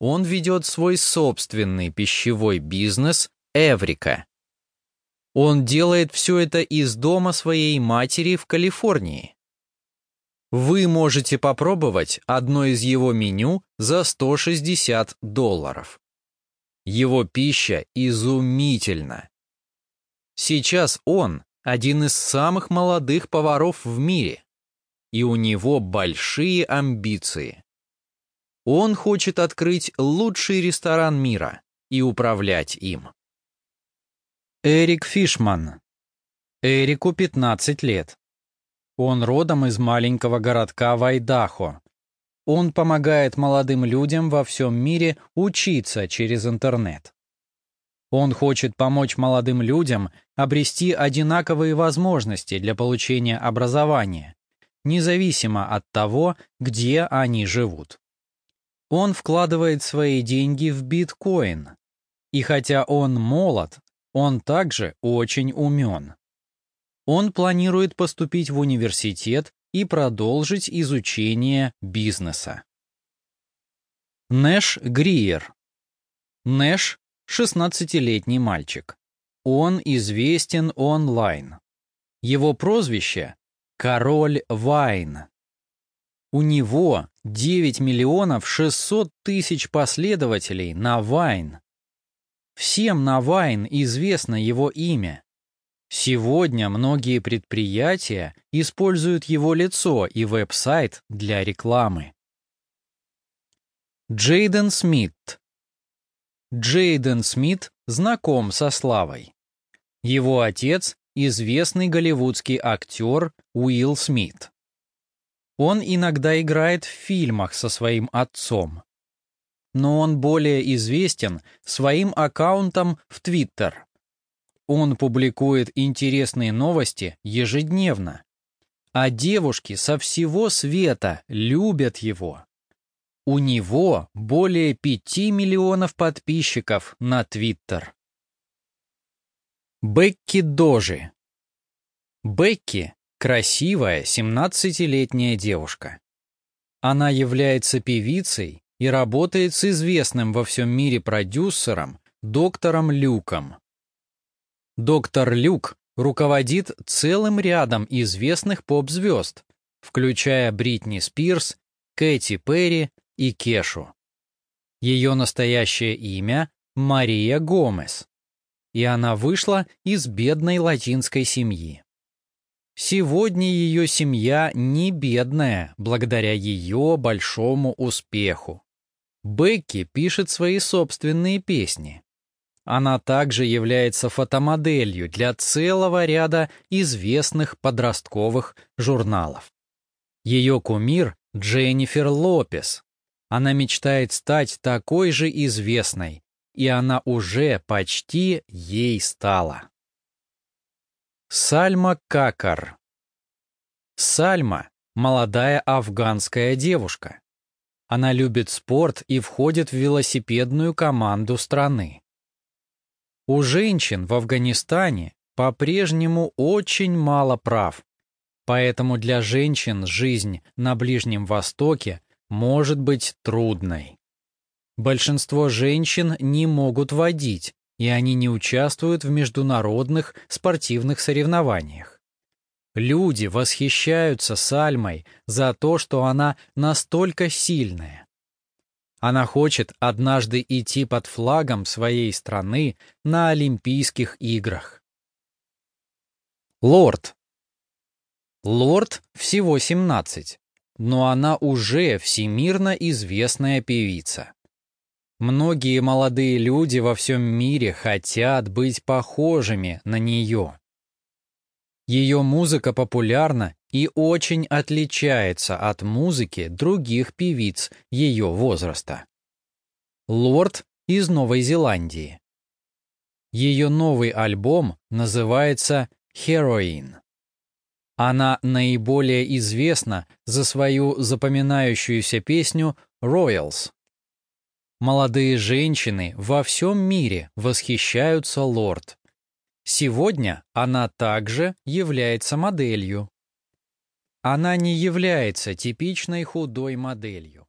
он ведет свой собственный пищевой бизнес «Эврика». Он делает все это из дома своей матери в Калифорнии. Вы можете попробовать одно из его меню за 160 долларов. Его пища изумительна. Сейчас он один из самых молодых поваров в мире, и у него большие амбиции. Он хочет открыть лучший ресторан мира и управлять им. Эрик Фишман. Эрику 15 лет. Он родом из маленького городка Вайдахо. Он помогает молодым людям во всем мире учиться через интернет. Он хочет помочь молодым людям обрести одинаковые возможности для получения образования, независимо от того, где они живут. Он вкладывает свои деньги в биткоин. И хотя он молод, он также очень умен. Он планирует поступить в университет и продолжить изучение бизнеса. Нэш Гриер. Нэш – 16-летний мальчик. Он известен онлайн. Его прозвище – Король Вайн. У него 9 миллионов 600 тысяч последователей на Вайн. Всем на Вайн известно его имя. Сегодня многие предприятия используют его лицо и веб-сайт для рекламы. Джейден Смит Джейден Смит знаком со славой. Его отец – известный голливудский актер Уилл Смит. Он иногда играет в фильмах со своим отцом но он более известен своим аккаунтом в Твиттер. Он публикует интересные новости ежедневно. А девушки со всего света любят его. У него более пяти миллионов подписчиков на Твиттер. Бекки Дожи Бекки – красивая 17-летняя девушка. Она является певицей и работает с известным во всем мире продюсером доктором Люком. Доктор Люк руководит целым рядом известных поп-звезд, включая Бритни Спирс, Кэти Перри и Кешу. Ее настоящее имя – Мария Гомес, и она вышла из бедной латинской семьи. Сегодня ее семья не бедная, благодаря ее большому успеху. Бекки пишет свои собственные песни. Она также является фотомоделью для целого ряда известных подростковых журналов. Ее кумир — Дженнифер Лопес. Она мечтает стать такой же известной, и она уже почти ей стала. Сальма Какар Сальма — молодая афганская девушка. Она любит спорт и входит в велосипедную команду страны. У женщин в Афганистане по-прежнему очень мало прав, поэтому для женщин жизнь на Ближнем Востоке может быть трудной. Большинство женщин не могут водить, и они не участвуют в международных спортивных соревнованиях. Люди восхищаются Сальмой за то, что она настолько сильная. Она хочет однажды идти под флагом своей страны на Олимпийских играх. Лорд. Лорд всего 17, но она уже всемирно известная певица. Многие молодые люди во всем мире хотят быть похожими на нее. Ее музыка популярна и очень отличается от музыки других певиц ее возраста. Лорд из Новой Зеландии. Ее новый альбом называется «Heroin». Она наиболее известна за свою запоминающуюся песню «Royals». Молодые женщины во всем мире восхищаются Лорд. Сегодня она также является моделью. Она не является типичной худой моделью.